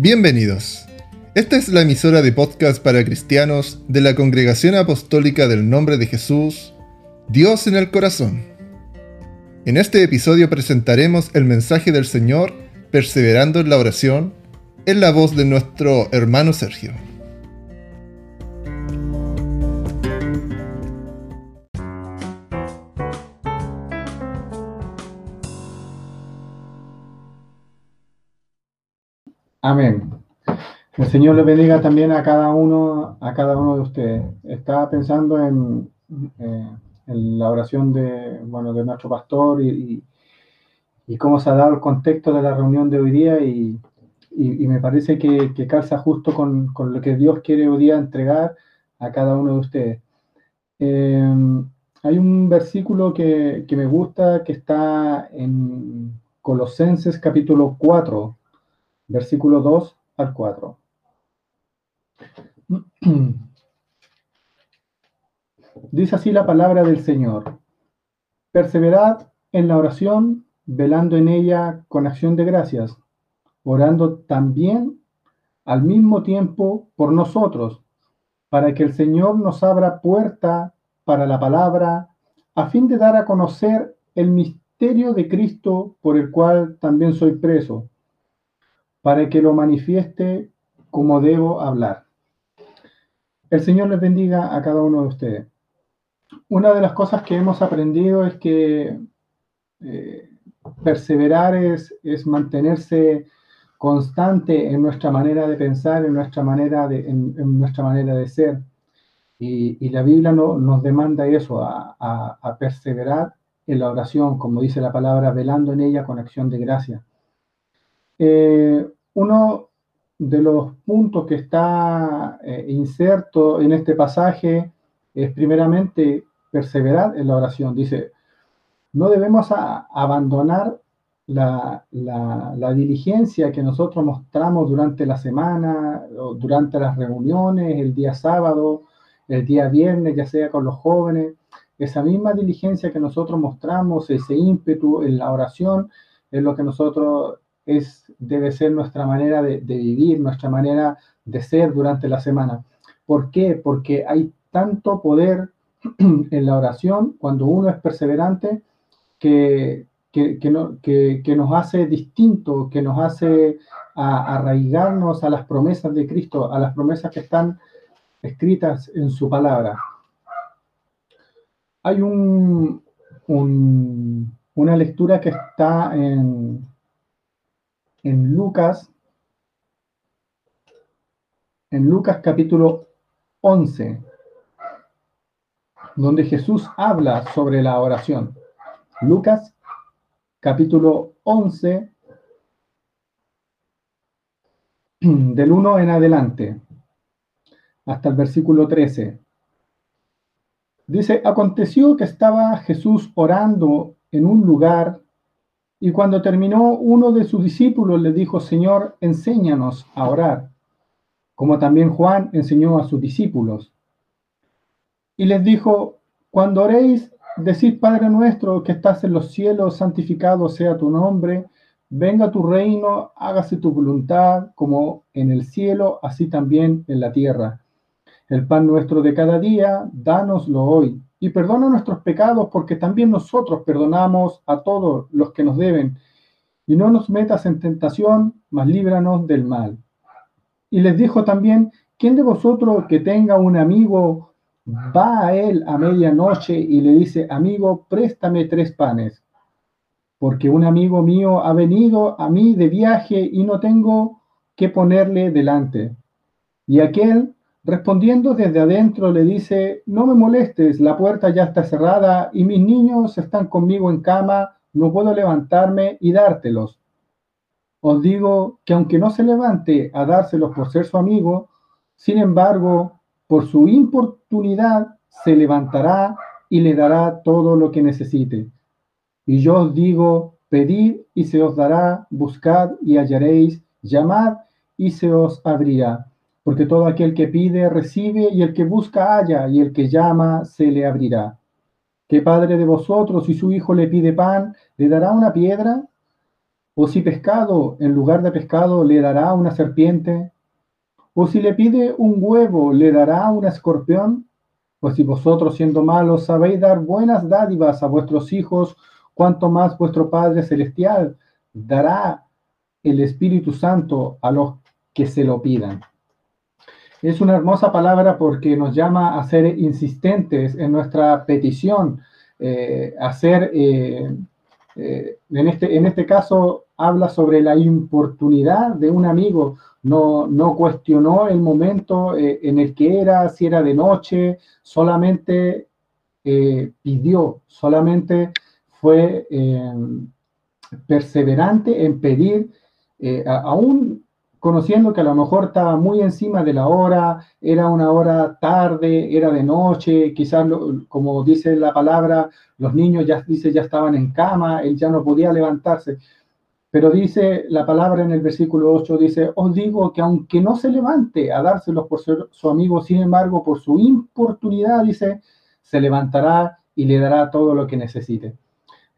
Bienvenidos. Esta es la emisora de podcast para cristianos de la Congregación Apostólica del Nombre de Jesús, Dios en el Corazón. En este episodio presentaremos el mensaje del Señor perseverando en la oración en la voz de nuestro hermano Sergio. Amén. El Señor le bendiga también a cada uno, a cada uno de ustedes. Estaba pensando en, eh, la oración de, bueno, de nuestro pastor y, cómo se ha dado el contexto de la reunión de hoy día y, me parece que, calza justo con, lo que Dios quiere hoy día entregar a cada uno de ustedes. Eh, hay un versículo que, que me gusta que está en Colosenses capítulo 4, versículo 2 al 4. Dice así la palabra del Señor. Perseverad en la oración, velando en ella con acción de gracias, orando también al mismo tiempo por nosotros, para que el Señor nos abra puerta para la palabra, a fin de dar a conocer el misterio de Cristo por el cual también soy preso para que lo manifieste como debo hablar. El Señor les bendiga a cada uno de ustedes. Una de las cosas que hemos aprendido es que eh, perseverar es, mantenerse constante en nuestra manera de pensar, en nuestra manera de, en, nuestra manera de ser. Y, la Biblia no, nos demanda eso, a, perseverar en la oración, como dice la palabra, velando en ella con acción de gracia. Eh, uno de los puntos que está eh, inserto en este pasaje es primeramente perseverar en la oración. Dice, no debemos abandonar la, diligencia que nosotros mostramos durante la semana, durante las reuniones, el día sábado, el día viernes, ya sea con los jóvenes. Esa misma diligencia que nosotros mostramos, ese ímpetu en la oración, es lo que nosotros es, debe ser nuestra manera de, vivir, nuestra manera de ser durante la semana. ¿Por qué? Porque hay tanto poder en la oración cuando uno es perseverante que, que, nos hace distinto, que nos hace arraigarnos a las promesas de Cristo, a las promesas que están escritas en su palabra. Hay un, una lectura que está en, en Lucas, en Lucas capítulo 11, donde Jesús habla sobre la oración. Lucas capítulo 11, del 1 en adelante, hasta el versículo 13. Dice, aconteció que estaba Jesús orando en un lugar y cuando terminó, uno de sus discípulos le dijo, Señor, enséñanos a orar, como también Juan enseñó a sus discípulos. Y les dijo, cuando oréis, decid, Padre nuestro que estás en los cielos, santificado sea tu nombre, venga tu reino, hágase tu voluntad, como en el cielo, así también en la tierra. El pan nuestro de cada día, dánoslo hoy y perdona nuestros pecados porque también nosotros perdonamos a todos los que nos deben. Y no nos metas en tentación, mas líbranos del mal. Y les dijo también, ¿quién de vosotros que tenga un amigo va a él a medianoche y le dice, amigo, préstame tres panes? Porque un amigo mío ha venido a mí de viaje y no tengo que ponerle delante. Y aquel Respondiendo desde adentro le dice, no me molestes, la puerta ya está cerrada y mis niños están conmigo en cama, no puedo levantarme y dártelos. Os digo que aunque no se levante a dárselos por ser su amigo, sin embargo, por su importunidad se levantará y le dará todo lo que necesite. Y yo os digo, pedid y se os dará, buscad y hallaréis, llamad y se os abrirá porque todo aquel que pide recibe y el que busca halla y el que llama se le abrirá. ¿Qué padre de vosotros si su hijo le pide pan, le dará una piedra? ¿O si pescado en lugar de pescado le dará una serpiente? ¿O si le pide un huevo le dará un escorpión? Pues si vosotros siendo malos sabéis dar buenas dádivas a vuestros hijos, cuanto más vuestro Padre Celestial dará el Espíritu Santo a los que se lo pidan. Es una hermosa palabra porque nos llama a ser insistentes en nuestra petición, eh, eh, eh, en, este, en este caso, habla sobre la importunidad de un amigo, no, no cuestionó el momento en el que era, si era de noche, solamente pidió, solamente fue perseverante en pedir, aún conociendo que a lo mejor estaba muy encima de la hora, era una hora tarde, era de noche, quizás como dice la palabra, los niños ya dice ya estaban en cama, él ya no podía levantarse. Pero dice la palabra en el versículo 8, dice, os digo que aunque no se levante a dárselos por su, su amigo, sin embargo, por su importunidad, dice, se levantará y le dará todo lo que necesite.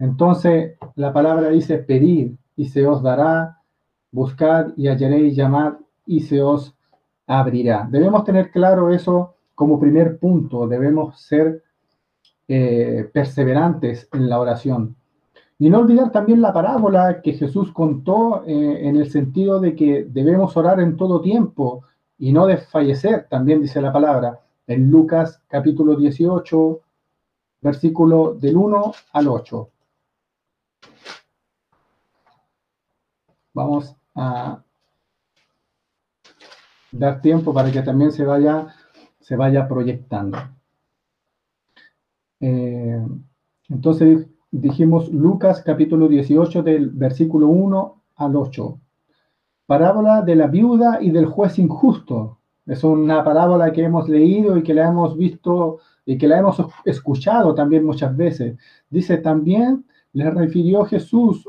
Entonces, la palabra dice, pedir y se os dará, buscad y hallaréis, llamad y se os abrirá. Debemos tener claro eso como primer punto, debemos ser eh, perseverantes en la oración. Y no olvidar también la parábola que Jesús contó eh, en el sentido de que debemos orar en todo tiempo y no desfallecer, también dice la palabra, en Lucas capítulo 18, versículo del 1 al 8. Vamos a dar tiempo para que también se vaya, se vaya proyectando. Eh, entonces dijimos Lucas capítulo 18 del versículo 1 al 8. Parábola de la viuda y del juez injusto. Es una parábola que hemos leído y que la hemos visto y que la hemos escuchado también muchas veces. Dice también, le refirió Jesús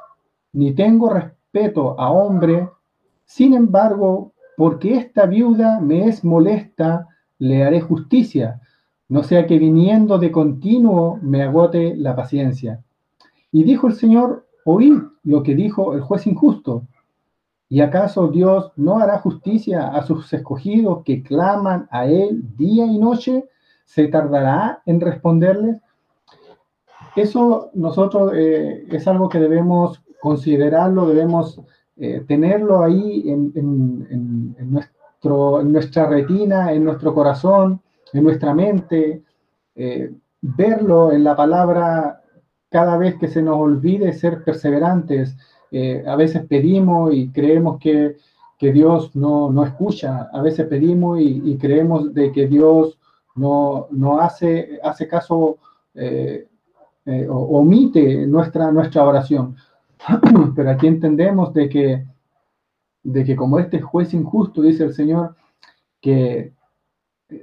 ni tengo respeto a hombre, sin embargo, porque esta viuda me es molesta, le haré justicia, no sea que viniendo de continuo me agote la paciencia. Y dijo el Señor, oíd lo que dijo el juez injusto. ¿Y acaso Dios no hará justicia a sus escogidos que claman a Él día y noche? ¿Se tardará en responderles? Eso nosotros eh, es algo que debemos considerarlo, debemos eh, tenerlo ahí en, nuestro, en nuestra retina, en nuestro corazón, en nuestra mente, eh, verlo en la palabra cada vez que se nos olvide ser perseverantes. Eh, a veces pedimos y creemos que, Dios no, escucha, a veces pedimos y, creemos de que Dios no, hace, hace caso o omite nuestra, nuestra oración. Pero aquí entendemos de que, de que como este juez injusto, dice el Señor, que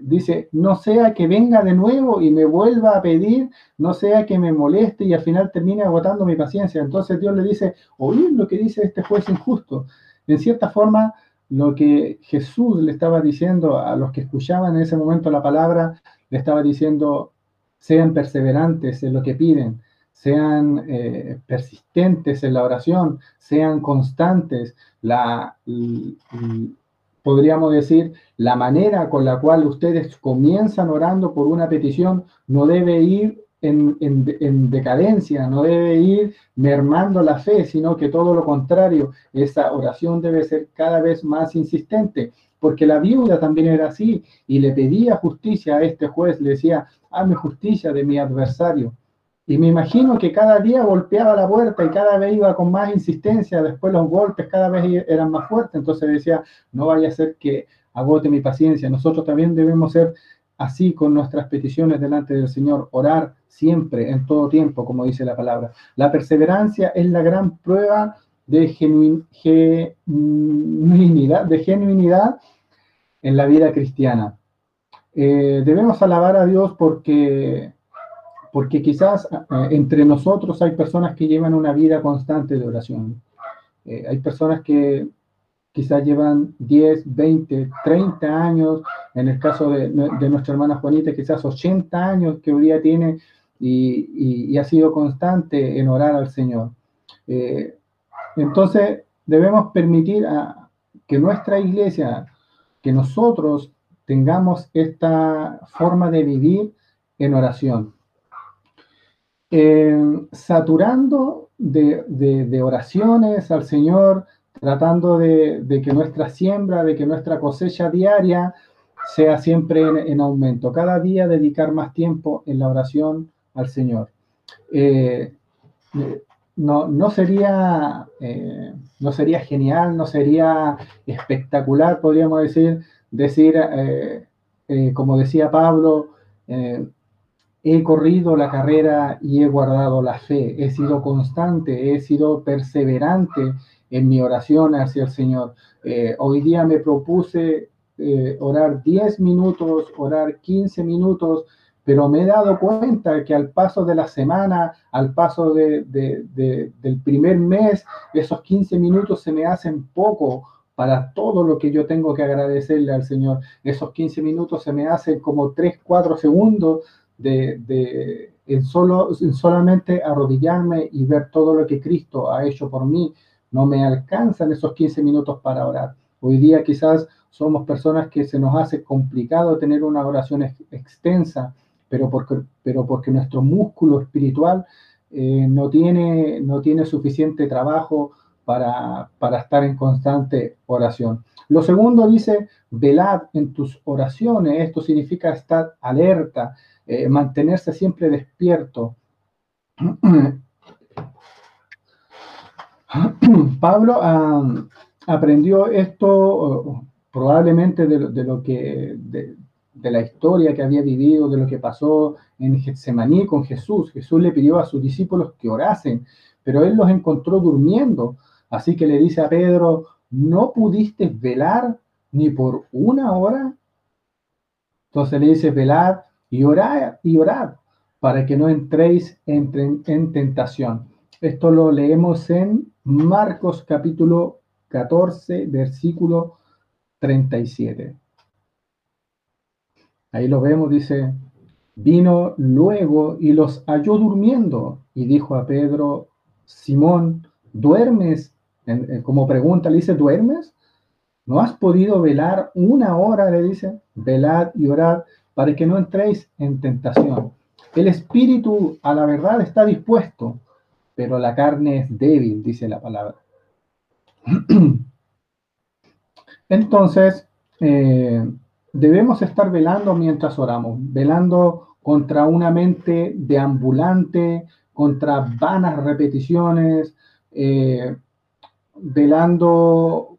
dice, no sea que venga de nuevo y me vuelva a pedir, no sea que me moleste y al final termine agotando mi paciencia. Entonces Dios le dice, oír lo que dice este juez injusto. En cierta forma, lo que Jesús le estaba diciendo a los que escuchaban en ese momento la palabra, le estaba diciendo, sean perseverantes en lo que piden, sean eh, persistentes en la oración, sean constantes. La, podríamos decir, la manera con la cual ustedes comienzan orando por una petición no debe ir en, en, decadencia, no debe ir mermando la fe, sino que todo lo contrario, esa oración debe ser cada vez más insistente, porque la viuda también era así y le pedía justicia a este juez, le decía, hazme justicia de mi adversario. Y me imagino que cada día golpeaba la puerta y cada vez iba con más insistencia, después los golpes cada vez eran más fuertes, entonces decía, no vaya a ser que agote mi paciencia. Nosotros también debemos ser así con nuestras peticiones delante del Señor, orar siempre, en todo tiempo, como dice la palabra. La perseverancia es la gran prueba de genuinidad, de genuinidad en la vida cristiana. Eh, debemos alabar a Dios porque, porque quizás eh, entre nosotros hay personas que llevan una vida constante de oración. Eh, hay personas que quizás llevan 10, 20, 30 años, en el caso de, nuestra hermana Juanita, quizás 80 años que hoy día tiene y, ha sido constante en orar al Señor. entonces, debemos permitir a, que nuestra iglesia, que nosotros tengamos esta forma de vivir en oración. Eh, saturando de, oraciones al Señor, tratando de, que nuestra siembra, de que nuestra cosecha diaria sea siempre en, aumento. Cada día dedicar más tiempo en la oración al Señor. Eh, no, sería, eh, no sería genial, no sería espectacular, podríamos decir, decir, como decía Pablo, he corrido la carrera y he guardado la fe, he sido constante, he sido perseverante en mi oración hacia el Señor. hoy día me propuse orar 10 minutos, orar 15 minutos, pero me he dado cuenta que al paso de la semana, al paso del primer mes, esos 15 minutos se me hacen poco para todo lo que yo tengo que agradecerle al Señor. Esos 15 minutos se me hacen como 3, 4 segundos de, en solo, solamente arrodillarme y ver todo lo que Cristo ha hecho por mí. No me alcanzan esos 15 minutos para orar. Hoy día quizás somos personas que se nos hace complicado tener una oración extensa, pero porque, pero porque nuestro músculo espiritual eh, no, tiene, no tiene suficiente trabajo para, estar en constante oración. Lo segundo dice, velad en tus oraciones. Esto significa estar alerta, eh, mantenerse siempre despierto. Pablo ah, aprendió esto probablemente de, lo que de, de, la historia que había vivido, de lo que pasó en Getsemaní con Jesús. Jesús le pidió a sus discípulos que orasen, pero él los encontró durmiendo. Así que le dice a Pedro, ¿no pudiste velar ni por una hora? Entonces le dice, velad y orad y orad para que no entréis en, en tentación. Esto lo leemos en Marcos capítulo 14, versículo 37. Ahí lo vemos, dice, vino luego y los halló durmiendo y dijo a Pedro, Simón, ¿duermes? como pregunta, le dice, ¿duermes? ¿No has podido velar una hora? Le dice, velad y orad para que no entréis en tentación. El espíritu a la verdad está dispuesto, pero la carne es débil, dice la palabra. Entonces, eh, debemos estar velando mientras oramos, velando contra una mente deambulante, contra vanas repeticiones, eh, velando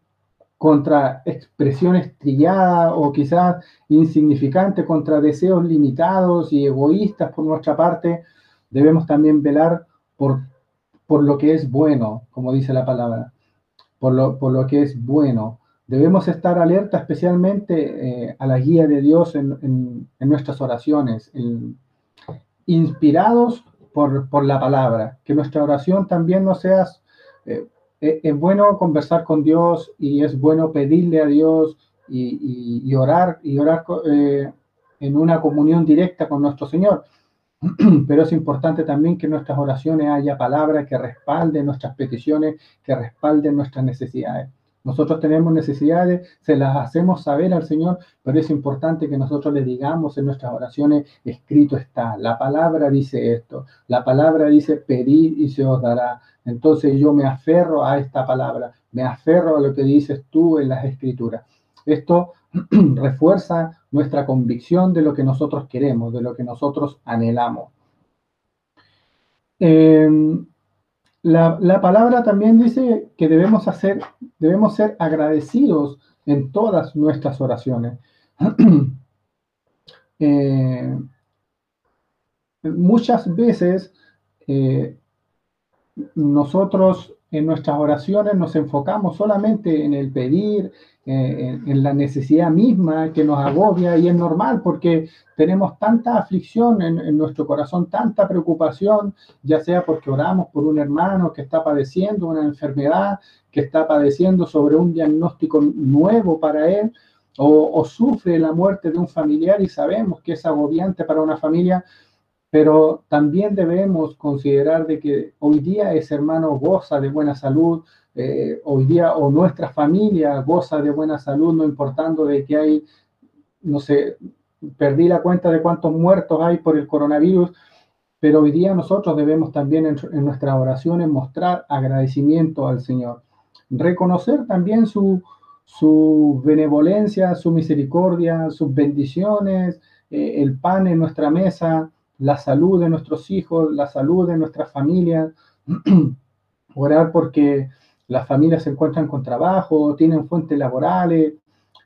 contra expresiones trilladas o quizás insignificantes, contra deseos limitados y egoístas por nuestra parte, debemos también velar por, por lo que es bueno, como dice la palabra, por lo, por lo que es bueno. Debemos estar alerta especialmente eh, a la guía de Dios en, en, nuestras oraciones, inspirados por, por, la palabra, que nuestra oración también no sea eh, es bueno conversar con Dios y es bueno pedirle a Dios y, orar y orar eh, en una comunión directa con nuestro Señor. Pero es importante también que en nuestras oraciones haya palabras que respalden nuestras peticiones, que respalden nuestras necesidades. Nosotros tenemos necesidades, se las hacemos saber al Señor, pero es importante que nosotros le digamos en nuestras oraciones, escrito está, la palabra dice esto, la palabra dice pedir y se os dará. Entonces yo me aferro a esta palabra, me aferro a lo que dices tú en las escrituras. Esto refuerza nuestra convicción de lo que nosotros queremos, de lo que nosotros anhelamos. Em, la, palabra también dice que debemos, hacer, debemos ser agradecidos en todas nuestras oraciones. Eh, muchas veces eh, nosotros en nuestras oraciones nos enfocamos solamente en el pedir, eh, en, la necesidad misma que nos agobia y es normal porque tenemos tanta aflicción en, nuestro corazón, tanta preocupación, ya sea porque oramos por un hermano que está padeciendo una enfermedad, que está padeciendo sobre un diagnóstico nuevo para él, o, o sufre la muerte de un familiar y sabemos que es agobiante para una familia, pero también debemos considerar de que hoy día ese hermano goza de buena salud, eh, hoy día o nuestra familia goza de buena salud, no importando de que hay, no sé, perdí la cuenta de cuántos muertos hay por el coronavirus, pero hoy día nosotros debemos también en, nuestras oraciones mostrar agradecimiento al Señor, reconocer también su, su benevolencia, su misericordia, sus bendiciones, eh, el pan en nuestra mesa, la salud de nuestros hijos, la salud de nuestras familias, orar porque las familias se encuentran con trabajo, tienen fuentes laborales,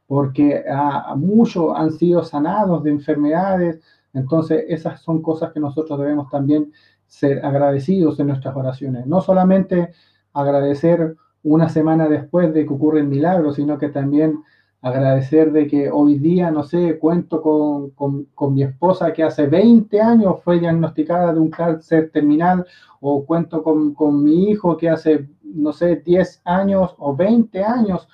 porque a, muchos han sido sanados de enfermedades. Entonces, esas son cosas que nosotros debemos también ser agradecidos en nuestras oraciones. No solamente agradecer una semana después de que ocurre el milagro, sino que también agradecer de que hoy día, no sé, cuento con, con, con, mi esposa que hace 20 años fue diagnosticada de un cáncer terminal, o cuento con, con, mi hijo que hace, no sé, 10 años o 20 años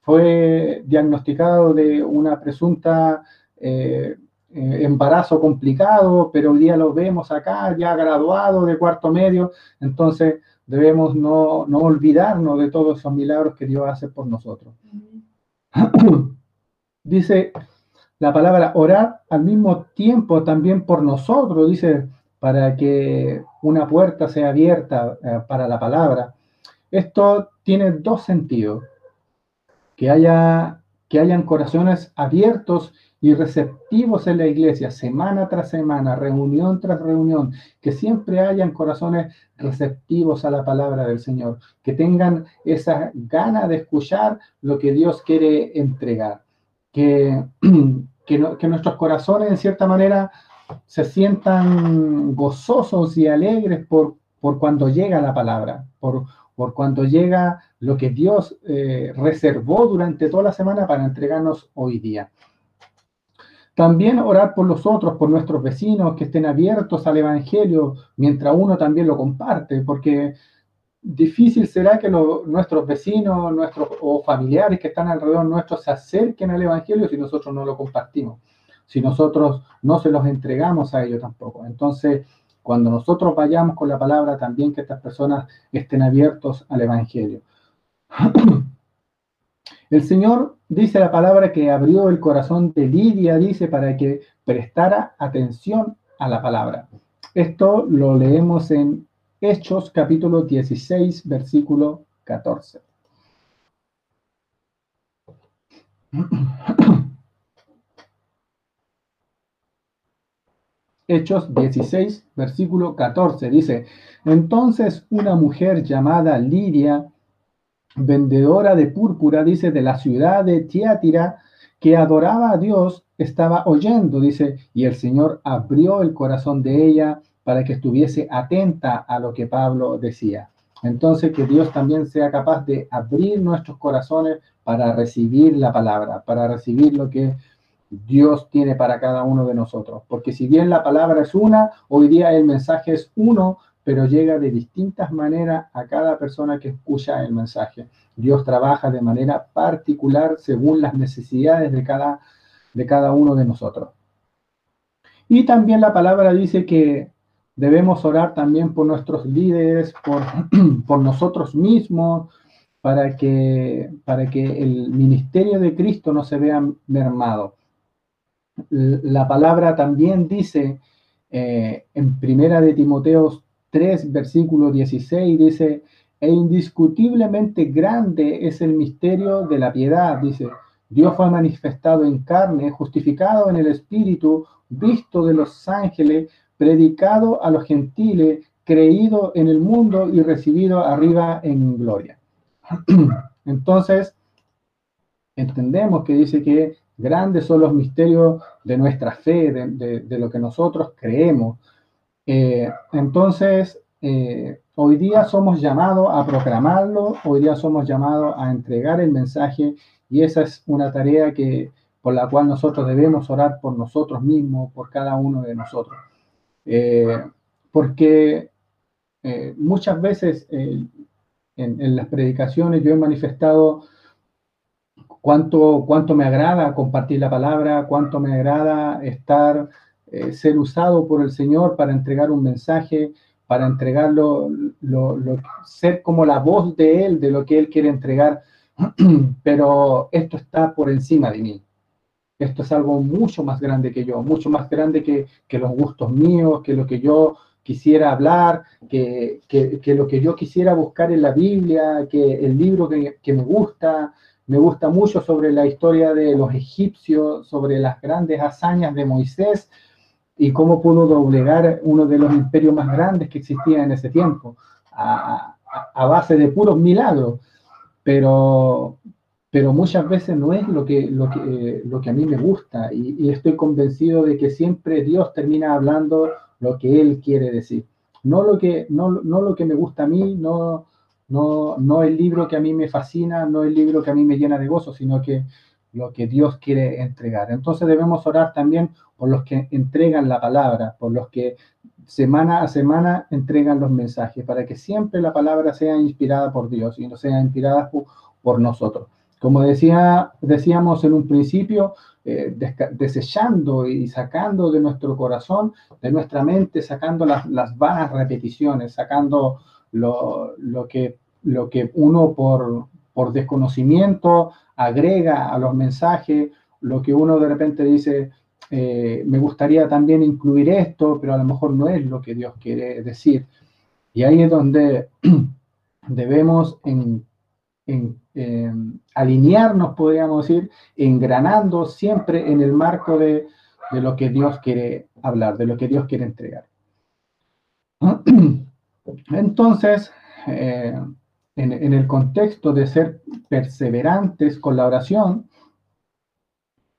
fue diagnosticado de una presunta eh, eh, embarazo complicado, pero hoy día lo vemos acá, ya graduado de cuarto medio, entonces debemos no, no olvidarnos de todos esos milagros que Dios hace por nosotros. dice la palabra orar al mismo tiempo también por nosotros, dice, para que una puerta sea abierta eh, para la palabra. Esto tiene dos sentidos, que, haya, que hayan corazones abiertos y receptivos en la iglesia, semana tras semana, reunión tras reunión, que siempre hayan corazones receptivos a la palabra del Señor, que tengan esa gana de escuchar lo que Dios quiere entregar, que, que, nuestros corazones en cierta manera se sientan gozosos y alegres por, por cuando llega la palabra, por, por cuando llega lo que Dios eh, reservó durante toda la semana para entregarnos hoy día. También orar por los otros, por nuestros vecinos, que estén abiertos al Evangelio, mientras uno también lo comparte, porque difícil será que nuestros vecinos nuestros, o familiares que están alrededor nuestro se acerquen al Evangelio si nosotros no lo compartimos, si nosotros no se los entregamos a ellos tampoco. Entonces, cuando nosotros vayamos con la palabra, también que estas personas estén abiertos al Evangelio. El Señor dice la palabra que abrió el corazón de Lidia, dice, para que prestara atención a la palabra. Esto lo leemos en Hechos capítulo 16, versículo 14. Hechos 16, versículo 14 dice, entonces una mujer llamada Lidia, vendedora de púrpura, dice, de la ciudad de Tiátira, que adoraba a Dios, estaba oyendo, dice, y el Señor abrió el corazón de ella para que estuviese atenta a lo que Pablo decía. Entonces, que Dios también sea capaz de abrir nuestros corazones para recibir la palabra, para recibir lo que Dios tiene para cada uno de nosotros. Porque si bien la palabra es una, hoy día el mensaje es uno, pero llega de distintas maneras a cada persona que escucha el mensaje. Dios trabaja de manera particular según las necesidades de cada, de cada uno de nosotros. Y también la palabra dice que debemos orar también por nuestros líderes, por, por nosotros mismos, para que, para que el ministerio de Cristo no se vea mermado. La palabra también dice eh, en Primera de Timoteo 3, versículo 16, dice, e indiscutiblemente grande es el misterio de la piedad, dice, Dios fue manifestado en carne, justificado en el Espíritu, visto de los ángeles, predicado a los gentiles, creído en el mundo y recibido arriba en gloria. Entonces, entendemos que dice que grandes son los misterios de nuestra fe, de, lo que nosotros creemos. Eh, entonces, eh, hoy día somos llamados a proclamarlo, hoy día somos llamados a entregar el mensaje y esa es una tarea que, por la cual nosotros debemos orar por nosotros mismos, por cada uno de nosotros. Eh, porque muchas veces en, las predicaciones yo he manifestado cuánto, cuánto me agrada compartir la palabra, cuánto me agrada estar, ser usado por el Señor para entregar un mensaje, para entregarlo, lo, ser como la voz de Él, de lo que Él quiere entregar, pero esto está por encima de mí. Esto es algo mucho más grande que yo, mucho más grande que, que los gustos míos, que lo que yo quisiera hablar, que, que, lo que yo quisiera buscar en la Biblia, que el libro que me gusta, me gusta mucho sobre la historia de los egipcios, sobre las grandes hazañas de Moisés, y cómo pudo doblegar uno de los imperios más grandes que existía en ese tiempo, a, base de puros milagros. Pero, pero muchas veces no es lo que, lo que, lo que a mí me gusta y, estoy convencido de que siempre Dios termina hablando lo que Él quiere decir. No lo que, no, no lo que me gusta a mí, no, no, no el libro que a mí me fascina, no el libro que a mí me llena de gozo, sino que lo que Dios quiere entregar. Entonces debemos orar también por los que entregan la palabra, por los que semana a semana entregan los mensajes, para que siempre la palabra sea inspirada por Dios y no sea inspirada por nosotros. Como decía, decíamos en un principio, eh, desechando y sacando de nuestro corazón, de nuestra mente, sacando las, las vanas repeticiones, sacando lo, que, uno por, desconocimiento agrega a los mensajes, lo que uno de repente dice, eh, me gustaría también incluir esto, pero a lo mejor no es lo que Dios quiere decir. Y ahí es donde debemos en, alinearnos, podríamos decir, engranando siempre en el marco de, lo que Dios quiere hablar, de lo que Dios quiere entregar. Entonces, eh, en, el contexto de ser perseverantes con la oración,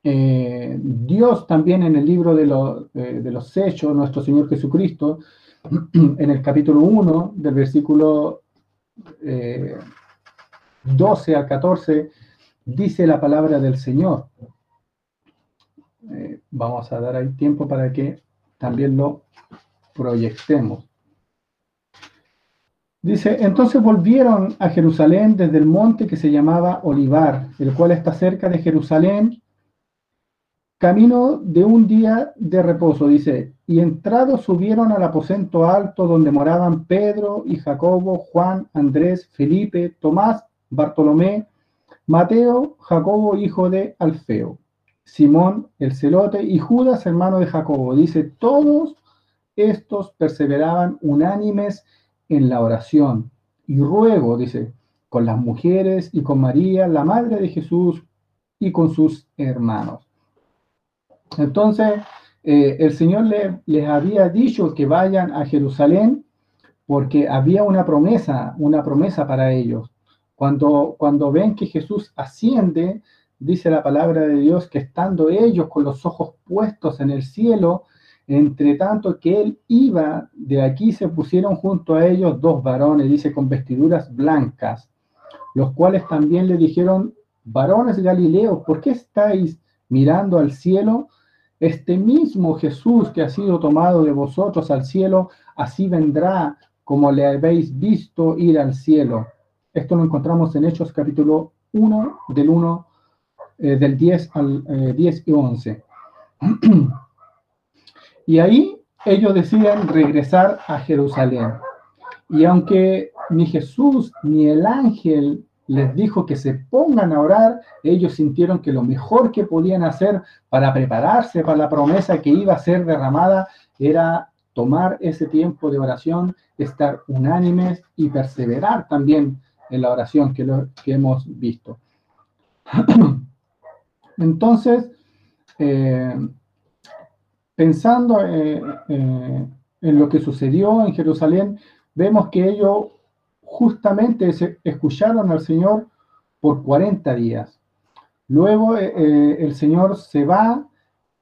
eh, Dios también en el libro de, los Hechos, nuestro Señor Jesucristo, en el capítulo 1 del versículo 12 eh, al 14, dice la palabra del Señor. Vamos a dar ahí tiempo para que también lo proyectemos. Dice, entonces volvieron a Jerusalén desde el monte que se llamaba Olivar, el cual está cerca de Jerusalén, camino de un día de reposo, dice, y entrados subieron al aposento alto donde moraban Pedro y Jacobo, Juan, Andrés, Felipe, Tomás, Bartolomé, Mateo, Jacobo, hijo de Alfeo, Simón, el celote, y Judas, hermano de Jacobo. Dice, todos estos perseveraban unánimes en la oración. Y ruego, dice, con las mujeres y con María, la Madre de Jesús, y con sus hermanos. Entonces, eh, el Señor les había dicho que vayan a Jerusalén porque había una promesa, una promesa para ellos. Cuando, cuando ven que Jesús asciende, dice la palabra de Dios que estando ellos con los ojos puestos en el cielo, entre tanto que él iba, de aquí se pusieron junto a ellos dos varones, dice, con vestiduras blancas, los cuales también le dijeron, varones Galileos, ¿por qué estáis mirando al cielo? Este mismo Jesús que ha sido tomado de vosotros al cielo, así vendrá como le habéis visto ir al cielo. Esto lo encontramos en Hechos capítulo 1, del 1, eh, del 10 al 10 eh, y 11. Y ahí ellos deciden regresar a Jerusalén. Y aunque ni Jesús ni el ángel les dijo que se pongan a orar, ellos sintieron que lo mejor que podían hacer para prepararse para la promesa que iba a ser derramada era tomar ese tiempo de oración, estar unánimes y perseverar también en la oración que, que hemos visto. Entonces, eh, pensando eh, eh, en lo que sucedió en Jerusalén, vemos que ellos justamente escucharon al Señor por 40 días. Luego eh, el Señor se va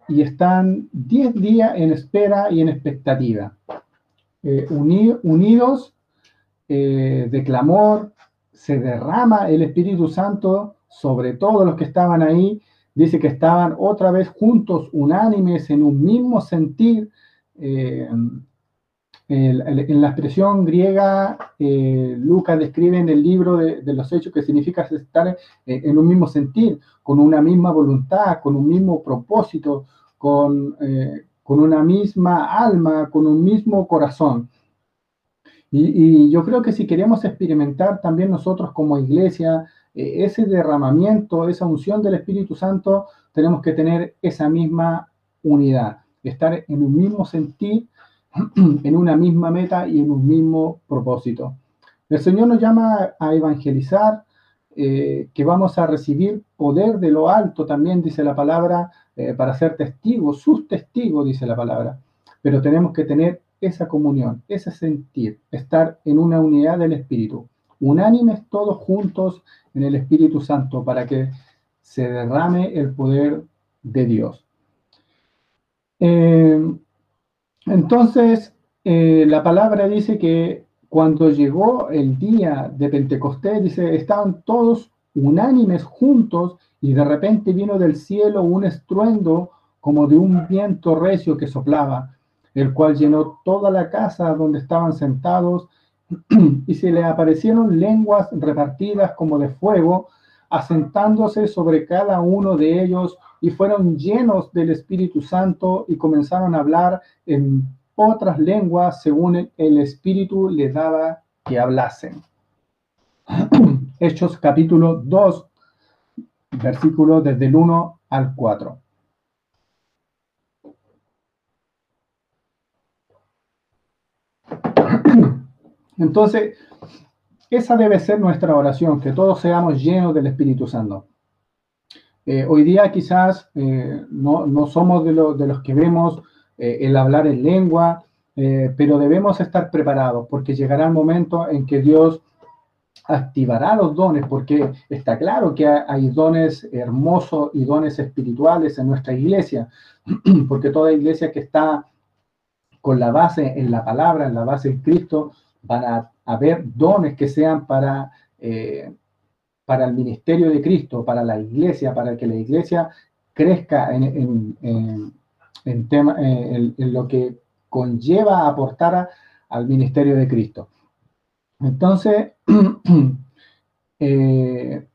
y están 10 días en espera y en expectativa. unidos de clamor, se derrama el Espíritu Santo sobre todos los que estaban ahí. Dice que estaban otra vez juntos, unánimes, en un mismo sentir. Eh, en la expresión griega, Lucas describe en el libro de, los Hechos que significa estar en un mismo sentir, con una misma voluntad, con un mismo propósito, con, con una misma alma, con un mismo corazón. Y, yo creo que si queremos experimentar también nosotros como iglesia eh, ese derramamiento, esa unción del Espíritu Santo, tenemos que tener esa misma unidad, estar en un mismo sentir, en una misma meta y en un mismo propósito. El Señor nos llama a evangelizar, eh, que vamos a recibir poder de lo alto, también dice la palabra, eh, para ser testigos, sus testigos, dice la palabra. Pero tenemos que tener esa comunión, ese sentir, estar en una unidad del Espíritu, unánimes todos juntos en el Espíritu Santo para que se derrame el poder de Dios. Eh, entonces, la palabra dice que cuando llegó el día de Pentecostés, dice, estaban todos unánimes juntos y de repente vino del cielo un estruendo como de un viento recio que soplaba, el cual llenó toda la casa donde estaban sentados y se le aparecieron lenguas repartidas como de fuego, asentándose sobre cada uno de ellos y fueron llenos del Espíritu Santo y comenzaron a hablar en otras lenguas según el Espíritu les daba que hablasen. Hechos capítulo 2, versículo desde el 1 al 4. Entonces, esa debe ser nuestra oración, que todos seamos llenos del Espíritu Santo. Eh, hoy día quizás eh, no, somos de, de los que vemos eh, el hablar en lengua, pero debemos estar preparados porque llegará el momento en que Dios activará los dones, porque está claro que hay dones hermosos y dones espirituales en nuestra iglesia, porque toda iglesia que está con la base en la palabra, en la base en Cristo, van a haber dones que sean para, eh, para el ministerio de Cristo, para la iglesia, para que la iglesia crezca en, en, tema, eh, en, lo que conlleva a aportar al ministerio de Cristo. Entonces, eh,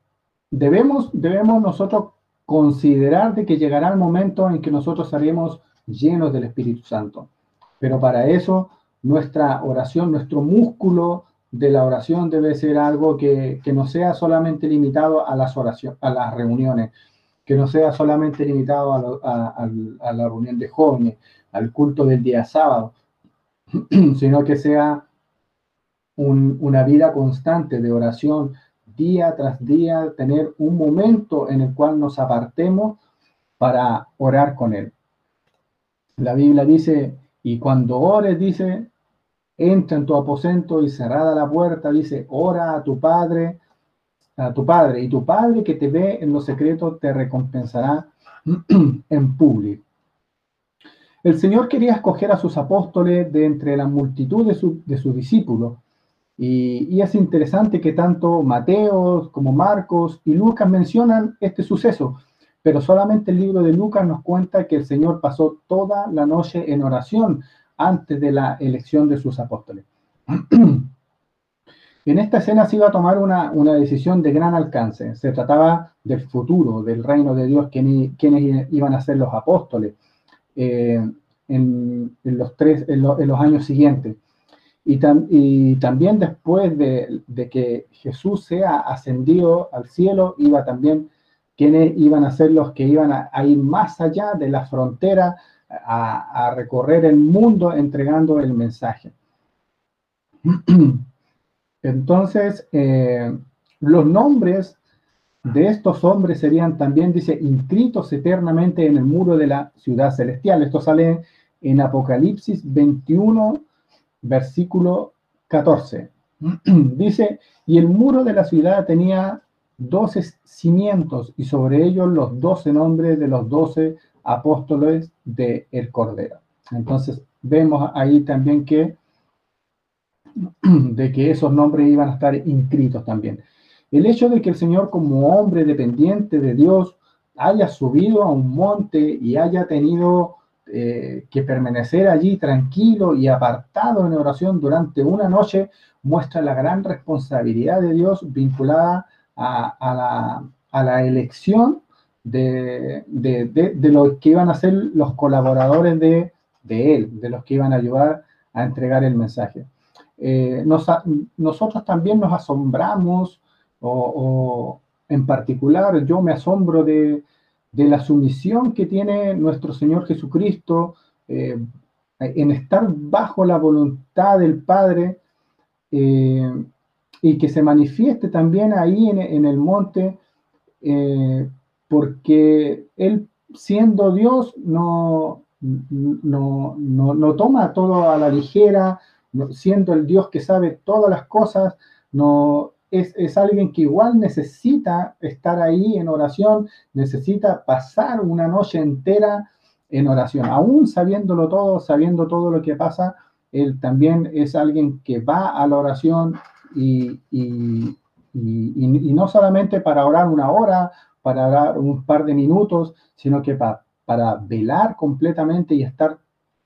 debemos, debemos nosotros considerar de que llegará el momento en que nosotros seremos llenos del Espíritu Santo. Pero para eso, nuestra oración, nuestro músculo de la oración debe ser algo que, no sea solamente limitado a las oraciones, a las reuniones, que no sea solamente limitado a, la reunión de jóvenes, al culto del día sábado, sino que sea una vida constante de oración día tras día, tener un momento en el cual nos apartemos para orar con Él. La Biblia dice, y cuando ores, dice, entra en tu aposento y cerrada la puerta, dice, ora a tu Padre a tu Padre, y tu Padre que te ve en los secretos te recompensará en público. El Señor quería escoger a sus apóstoles de entre la multitud de, sus discípulos. Y, es interesante que tanto Mateo como Marcos y Lucas mencionan este suceso, pero solamente el libro de Lucas nos cuenta que el Señor pasó toda la noche en oración antes de la elección de sus apóstoles. En esta escena se iba a tomar una, decisión de gran alcance. Se trataba del futuro, del reino de Dios, quienes iban a ser los apóstoles eh, en, los tres, en, los años siguientes. Y, también después de, que Jesús sea ascendido al cielo, iba también quienes iban a ser los que iban a, ir más allá de la frontera, a, a recorrer el mundo entregando el mensaje. Entonces, eh, los nombres de estos hombres serían también, dice, inscritos eternamente en el muro de la ciudad celestial. Esto sale en Apocalipsis 21, versículo 14. dice, y el muro de la ciudad tenía doce cimientos y sobre ellos los doce nombres de los doce apóstoles del el Cordero. Entonces, vemos ahí también que de que esos nombres iban a estar inscritos también. El hecho de que el Señor como hombre dependiente de Dios haya subido a un monte y haya tenido eh, que permanecer allí tranquilo y apartado en oración durante una noche, muestra la gran responsabilidad de Dios vinculada a, la, elección de, de, los que iban a ser los colaboradores de, Él, de los que iban a ayudar a entregar el mensaje. Eh, nosotros también nos asombramos, o, en particular yo me asombro de, la sumisión que tiene nuestro Señor Jesucristo eh, en estar bajo la voluntad del Padre eh, y que se manifieste también ahí en, el monte, porque Él siendo Dios no, no, no, toma todo a la ligera, siendo el Dios que sabe todas las cosas, no, es, alguien que igual necesita estar ahí en oración, necesita pasar una noche entera en oración, aún sabiéndolo todo, sabiendo todo lo que pasa, él también es alguien que va a la oración y, no solamente para orar una hora, para orar un par de minutos, sino que para, para velar completamente y estar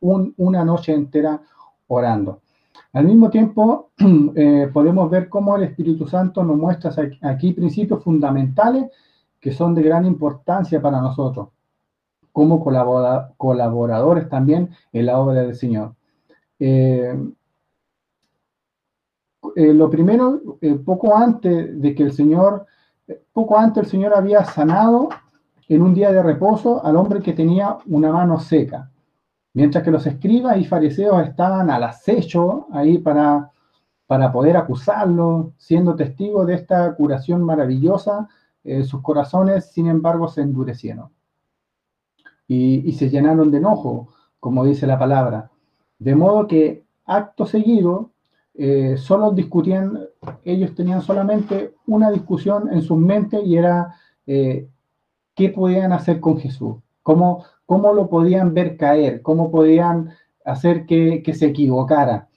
una noche entera orando. Al mismo tiempo, eh, podemos ver cómo el Espíritu Santo nos muestra aquí principios fundamentales que son de gran importancia para nosotros, como colaboradores también en la obra del Señor. Eh, eh, lo primero, poco antes de que el Señor, poco antes el Señor había sanado en un día de reposo al hombre que tenía una mano seca. Mientras que los escribas y fariseos estaban al acecho ahí para, para poder acusarlo, siendo testigos de esta curación maravillosa, eh, sus corazones, sin embargo, se endurecieron y, se llenaron de enojo, como dice la palabra. De modo que acto seguido, eh, solo discutían, ellos tenían solamente una discusión en sus mentes y era eh, qué podían hacer con Jesús, cómo, cómo lo podían ver caer, cómo podían hacer que, se equivocara.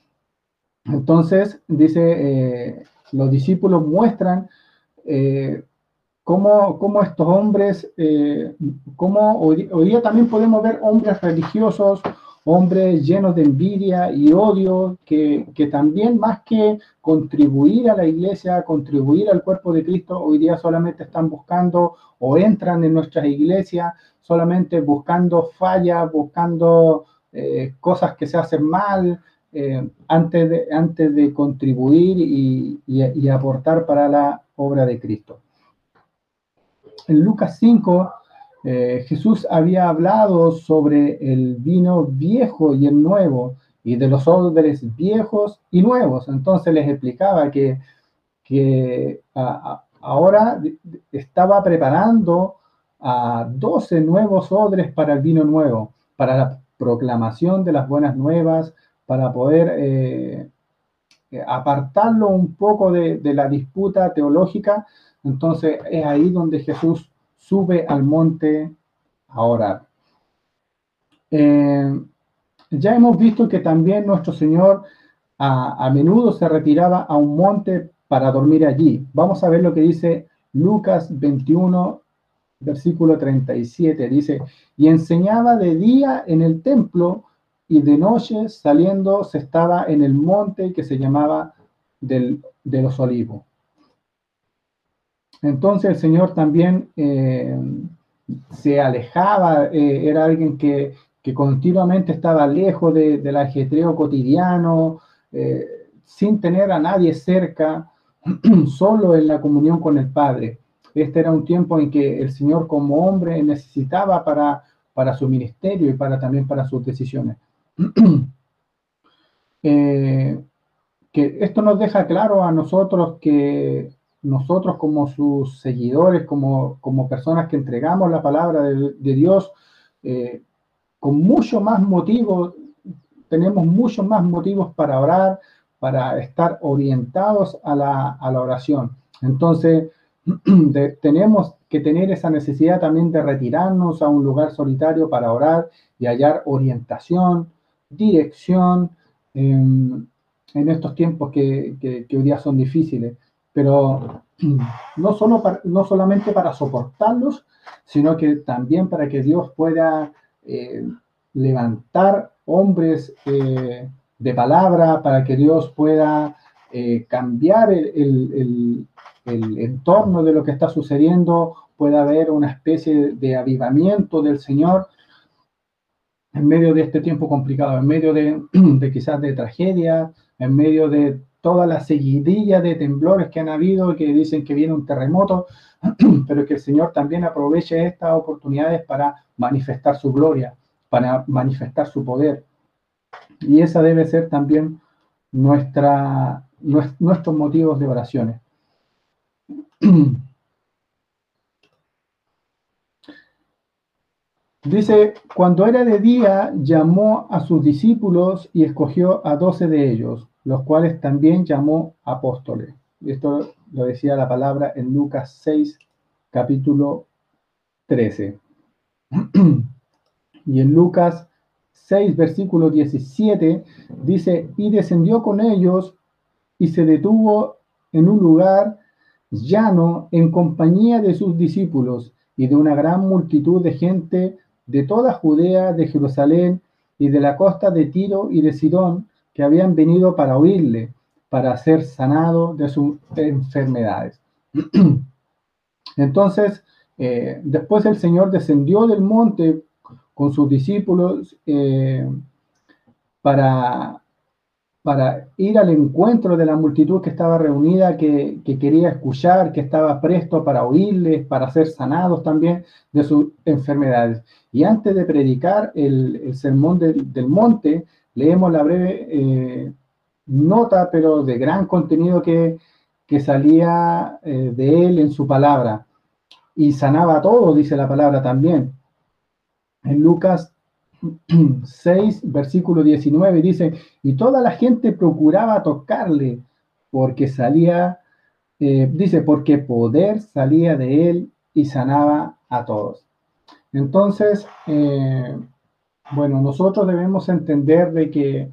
Entonces, dice, eh, los discípulos muestran eh, cómo, estos hombres, cómo hoy, día también podemos ver hombres religiosos, hombres llenos de envidia y odio, que, que, también más que contribuir a la iglesia, contribuir al cuerpo de Cristo, hoy día solamente están buscando o entran en nuestras iglesias solamente buscando fallas, buscando eh, cosas que se hacen mal, eh, antes, de, antes de contribuir y, aportar para la obra de Cristo. En Lucas 5, eh, Jesús había hablado sobre el vino viejo y el nuevo, y de los odres viejos y nuevos. Entonces les explicaba que, que ahora estaba preparando a 12 nuevos odres para el vino nuevo, para la proclamación de las buenas nuevas, para poder eh, apartarlo un poco de, la disputa teológica. Entonces es ahí donde Jesús sube al monte a orar. Eh, ya hemos visto que también nuestro Señor a, menudo se retiraba a un monte para dormir allí. Vamos a ver lo que dice Lucas 21, versículo 37, dice, y enseñaba de día en el templo y de noche saliendo se estaba en el monte que se llamaba del, de los olivos. Entonces el Señor también eh, se alejaba, eh, era alguien que, continuamente estaba lejos del ajetreo cotidiano, eh, sin tener a nadie cerca, solo en la comunión con el Padre. Este era un tiempo en que el Señor como hombre necesitaba para, para su ministerio y para, también para sus decisiones. Que esto nos deja claro a nosotros que nosotros como sus seguidores, como, como personas que entregamos la palabra de, Dios, eh, con mucho más motivos, tenemos muchos más motivos para orar, para estar orientados a la, a la oración. Entonces, tenemos que tener esa necesidad también de retirarnos a un lugar solitario para orar y hallar orientación, dirección, en estos tiempos que, que, hoy día son difíciles, pero no, solo no solamente para soportarlos, sino que también para que Dios pueda eh, levantar hombres eh, de palabra, para que Dios pueda eh, cambiar el, el, entorno de lo que está sucediendo, pueda haber una especie de avivamiento del Señor en medio de este tiempo complicado, en medio de quizás de tragedia, en medio de toda la seguidilla de temblores que han habido que dicen que viene un terremoto, pero que el Señor también aproveche estas oportunidades para manifestar su gloria, para manifestar su poder. Y esa debe ser también nuestra, nuestros motivos de oraciones. Dice, cuando era de día, llamó a sus discípulos y escogió a doce de ellos, los cuales también llamó apóstoles. Esto lo decía la palabra en Lucas 6, capítulo 13. y en Lucas 6, versículo 17, dice, y descendió con ellos y se detuvo en un lugar llano en compañía de sus discípulos y de una gran multitud de gente de toda Judea, de Jerusalén y de la costa de Tiro y de Sidón, que habían venido para oírle, para ser sanado de sus enfermedades. Entonces, eh, después el Señor descendió del monte con sus discípulos eh, para, para ir al encuentro de la multitud que estaba reunida, que, quería escuchar, que estaba presto para oírles, para ser sanados también de sus enfermedades. Y antes de predicar el, sermón del monte, leemos la breve eh, nota, pero de gran contenido que, salía eh, de él en su palabra. Y sanaba todo, dice la palabra también. En Lucas 6, versículo 19, dice, y toda la gente procuraba tocarle porque salía, eh, dice, porque poder salía de él y sanaba a todos. Entonces, bueno, nosotros debemos entender de que,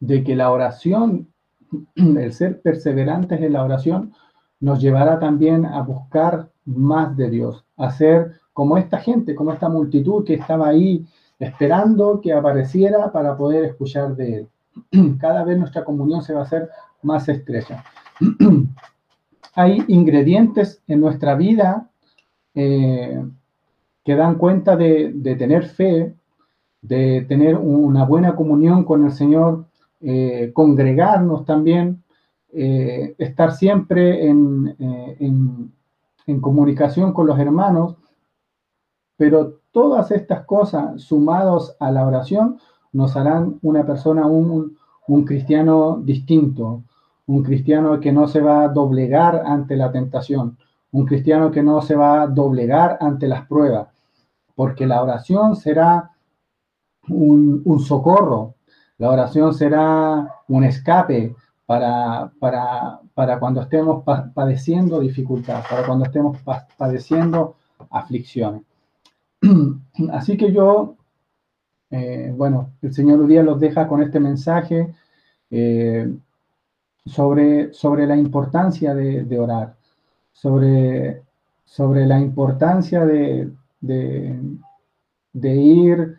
de que la oración, el ser perseverantes en la oración, nos llevará también a buscar más de Dios, a ser como esta gente, como esta multitud que estaba ahí esperando que apareciera para poder escuchar de él. Cada vez nuestra comunión se va a hacer más estrecha. Hay ingredientes en nuestra vida eh, que dan cuenta de, tener fe, de tener una buena comunión con el Señor, eh, congregarnos también, eh, estar siempre en, en comunicación con los hermanos. Pero todas estas cosas sumados a la oración nos harán una persona, un, cristiano distinto, un cristiano que no se va a doblegar ante la tentación, un cristiano que no se va a doblegar ante las pruebas, porque la oración será un, socorro, la oración será un escape para, para cuando estemos padeciendo dificultad, para cuando estemos padeciendo aflicciones. Así que yo, eh, bueno, el Señor día los deja con este mensaje eh, sobre, sobre la importancia de, orar, sobre, sobre la importancia de, de, ir,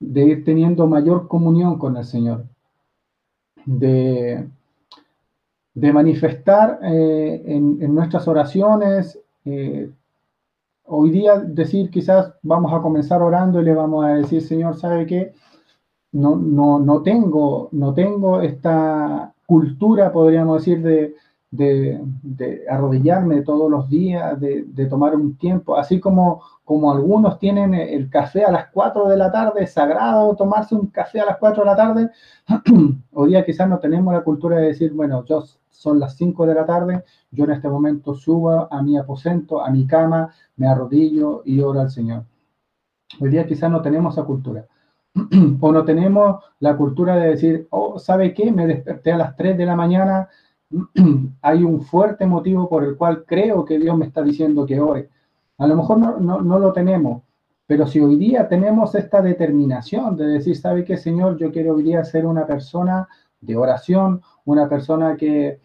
de ir teniendo mayor comunión con el Señor, de, de manifestar eh, en, en, nuestras oraciones hoy día decir quizás vamos a comenzar orando y le vamos a decir, Señor, ¿sabe qué? No, no, no, tengo, no tengo esta cultura, podríamos decir, de, de, arrodillarme todos los días, de, tomar un tiempo, así como, como algunos tienen el café a las 4 de la tarde, sagrado tomarse un café a las 4 de la tarde, hoy día quizás no tenemos la cultura de decir, bueno, yo son las 5 de la tarde, yo en este momento subo a mi aposento, a mi cama, me arrodillo y oro al Señor. Hoy día quizás no tenemos esa cultura. o no tenemos la cultura de decir, oh, ¿sabe qué? Me desperté a las 3 de la mañana, hay un fuerte motivo por el cual creo que Dios me está diciendo que ore. A lo mejor no, lo tenemos, pero si hoy día tenemos esta determinación de decir, ¿sabe qué, Señor? Yo quiero hoy día ser una persona de oración, una persona que,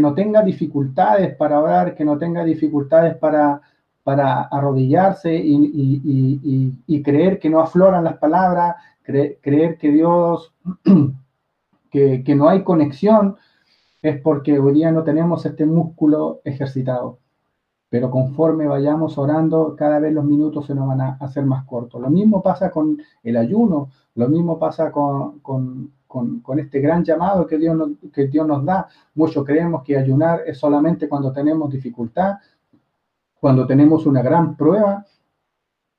no tenga dificultades para orar, que no tenga dificultades para, para arrodillarse y, creer que no afloran las palabras, creer que Dios, que, que no hay conexión, es porque hoy día no tenemos este músculo ejercitado. Pero conforme vayamos orando, cada vez los minutos se nos van a hacer más cortos. Lo mismo pasa con el ayuno, lo mismo pasa con, este gran llamado que Dios, nos, que Dios nos da. Muchos creemos que ayunar es solamente cuando tenemos dificultad, cuando tenemos una gran prueba,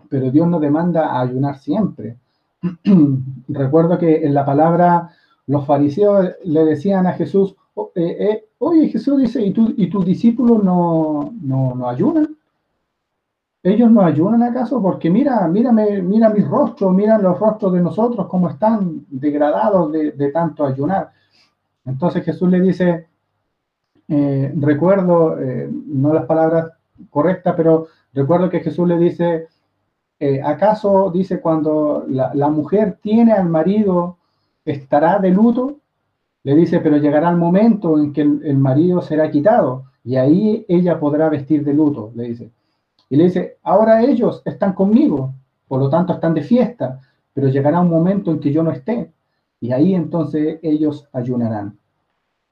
pero Dios nos demanda ayunar siempre. Recuerdo que en la palabra los fariseos le decían a Jesús, oh, eh, eh, oye Jesús dice, ¿y, tú, y tus discípulos no, no, ayunan? ¿Ellos no ayunan acaso? Porque mira, mírame, mira mis rostros, mira los rostros de nosotros, cómo están degradados de, tanto ayunar. Entonces Jesús le dice, eh, recuerdo, no las palabras correctas, pero recuerdo que Jesús le dice, ¿acaso dice cuando la, la, mujer tiene al marido estará de luto, le dice, pero llegará el momento en que el, marido será quitado y ahí ella podrá vestir de luto, le dice. Y le dice, ahora ellos están conmigo, por lo tanto están de fiesta, pero llegará un momento en que yo no esté y ahí entonces ellos ayunarán.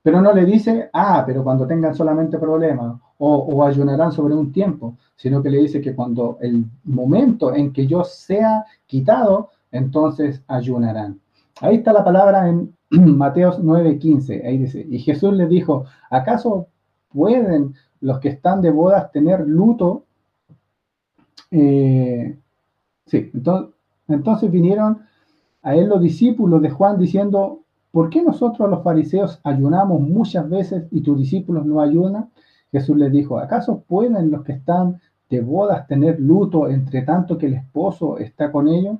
Pero no le dice, ah, pero cuando tengan solamente problemas o, o, ayunarán sobre un tiempo, sino que le dice que cuando el momento en que yo sea quitado, entonces ayunarán. Ahí está la palabra en Mateos 9:15. Ahí dice, y Jesús les dijo, ¿acaso pueden los que están de bodas tener luto? Eh, sí, entonces, entonces vinieron a él los discípulos de Juan diciendo, ¿por qué nosotros los fariseos ayunamos muchas veces y tus discípulos no ayunan? Jesús les dijo, ¿acaso pueden los que están de bodas tener luto entre tanto que el esposo está con ellos?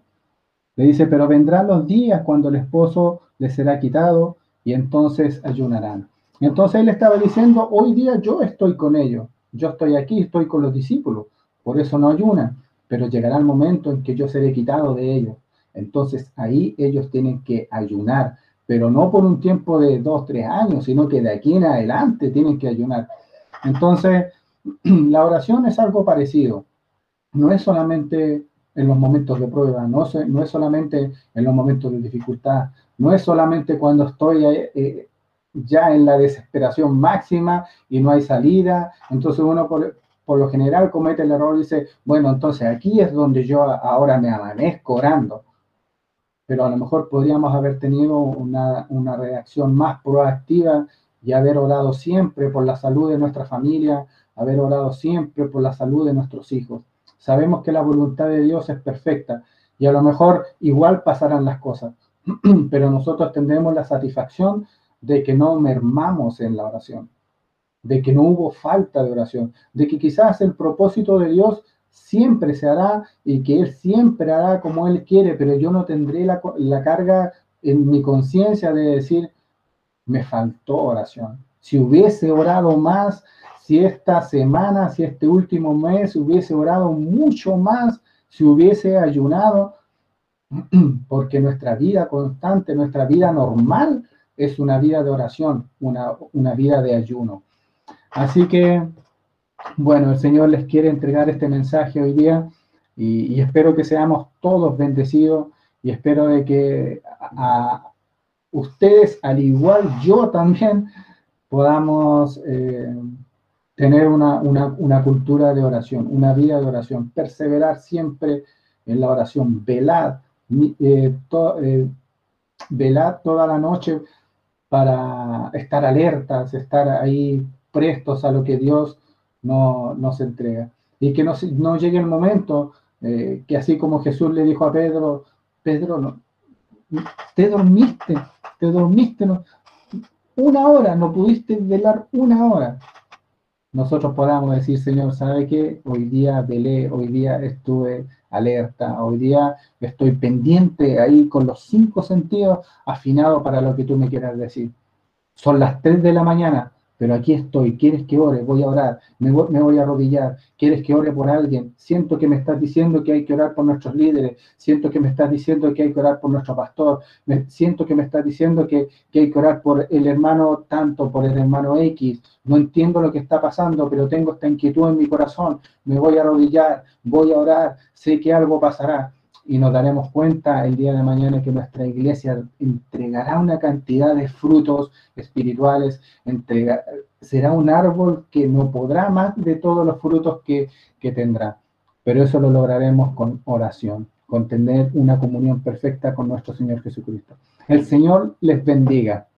Le dice, pero vendrán los días cuando el esposo les será quitado y entonces ayunarán. Entonces él estaba diciendo, hoy día yo estoy con ellos, yo estoy aquí, estoy con los discípulos, por eso no ayunan, pero llegará el momento en que yo seré quitado de ellos. Entonces ahí ellos tienen que ayunar, pero no por un tiempo de dos, tres años, sino que de aquí en adelante tienen que ayunar. Entonces, la oración es algo parecido. No es solamente en los momentos de prueba, no, no es solamente en los momentos de dificultad, no es solamente cuando estoy eh, eh, ya en la desesperación máxima y no hay salida, entonces uno por, lo general comete el error y dice, bueno, entonces aquí es donde yo ahora me amanezco orando, pero a lo mejor podríamos haber tenido una, una reacción más proactiva y haber orado siempre por la salud de nuestra familia, haber orado siempre por la salud de nuestros hijos. Sabemos que la voluntad de Dios es perfecta y a lo mejor igual pasarán las cosas, pero nosotros tendremos la satisfacción de que no mermamos en la oración, de que no hubo falta de oración, de que quizás el propósito de Dios siempre se hará y que Él siempre hará como Él quiere, pero yo no tendré la, la carga en mi conciencia de decir, me faltó oración. Si hubiese orado más, si esta semana, si este último mes hubiese orado mucho más, si hubiese ayunado, porque nuestra vida constante, nuestra vida normal es una vida de oración, una, una vida de ayuno. Así que, bueno, el Señor les quiere entregar este mensaje hoy día y, espero que seamos todos bendecidos y espero de que a, ustedes, al igual yo también, podamos... Eh, tener una, cultura de oración, una vida de oración, perseverar siempre en la oración, velar, eh, eh, velar toda la noche para estar alertas, estar ahí prestos a lo que Dios no, nos entrega. Y que no, no llegue el momento eh, que así como Jesús le dijo a Pedro, Pedro, no, te dormiste, te dormiste, una hora, no pudiste velar una hora nosotros podamos decir, Señor, ¿sabe qué? Hoy día velé, hoy día estuve alerta, hoy día estoy pendiente ahí con los cinco sentidos afinados para lo que tú me quieras decir. Son las tres de la mañana, pero aquí estoy, ¿quieres que ore? Voy a orar, me voy, me voy, a arrodillar, ¿quieres que ore por alguien? Siento que me estás diciendo que hay que orar por nuestros líderes, siento que me estás diciendo que hay que orar por nuestro pastor, me, siento que me estás diciendo que, que hay que orar por el hermano tanto, por el hermano X, no entiendo lo que está pasando, pero tengo esta inquietud en mi corazón, me voy a arrodillar, voy a orar, sé que algo pasará y nos daremos cuenta el día de mañana que nuestra iglesia entregará una cantidad de frutos espirituales, será un árbol que no podrá más de todos los frutos que, que tendrá. Pero eso lo lograremos con oración, con tener una comunión perfecta con nuestro Señor Jesucristo. El Señor les bendiga.